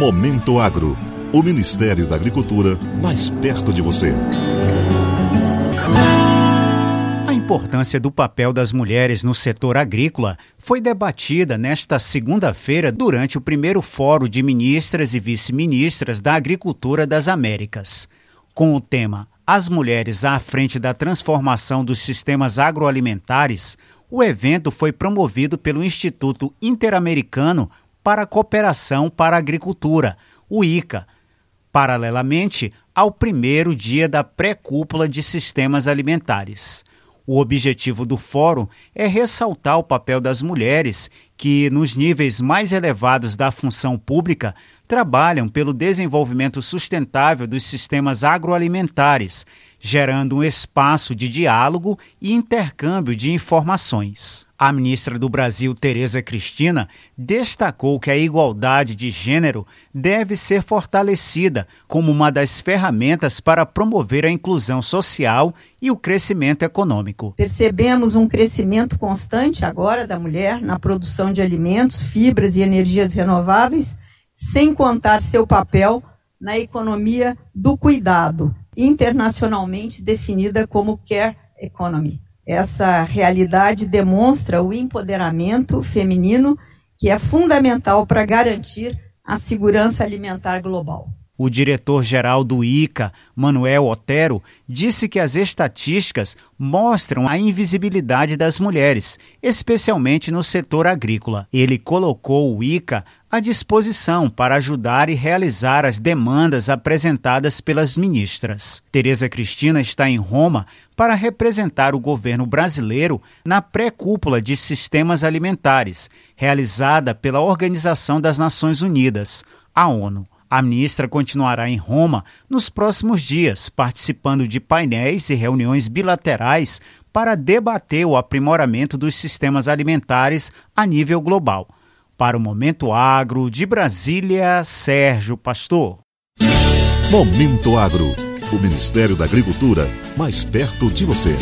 Momento Agro. O Ministério da Agricultura mais perto de você. A importância do papel das mulheres no setor agrícola foi debatida nesta segunda-feira durante o primeiro Fórum de Ministras e Vice-Ministras da Agricultura das Américas. Com o tema As Mulheres à Frente da Transformação dos Sistemas Agroalimentares, o evento foi promovido pelo Instituto Interamericano para a Cooperação para a Agricultura, o ICA, paralelamente ao primeiro dia da pré-cúpula de sistemas alimentares. O objetivo do fórum é ressaltar o papel das mulheres que, nos níveis mais elevados da função pública, trabalham pelo desenvolvimento sustentável dos sistemas agroalimentares, gerando um espaço de diálogo e intercâmbio de informações. A ministra do Brasil, Tereza Cristina, destacou que a igualdade de gênero deve ser fortalecida como uma das ferramentas para promover a inclusão social e o crescimento econômico. Percebemos um crescimento constante agora da mulher na produção de alimentos, fibras e energias renováveis, sem contar seu papel na economia do cuidado, internacionalmente definida como Care Economy. Essa realidade demonstra o empoderamento feminino que é fundamental para garantir a segurança alimentar global. O diretor-geral do ICA, Manuel Otero, disse que as estatísticas mostram a invisibilidade das mulheres, especialmente no setor agrícola. Ele colocou o ICA à disposição para ajudar e realizar as demandas apresentadas pelas ministras. Tereza Cristina está em Roma para representar o governo brasileiro na pré-cúpula de sistemas alimentares, realizada pela Organização das Nações Unidas, a ONU. A ministra continuará em Roma nos próximos dias, participando de painéis e reuniões bilaterais para debater o aprimoramento dos sistemas alimentares a nível global. Para o Momento Agro, de Brasília, Sérgio Pastor. Momento Agro. O Ministério da Agricultura mais perto de você.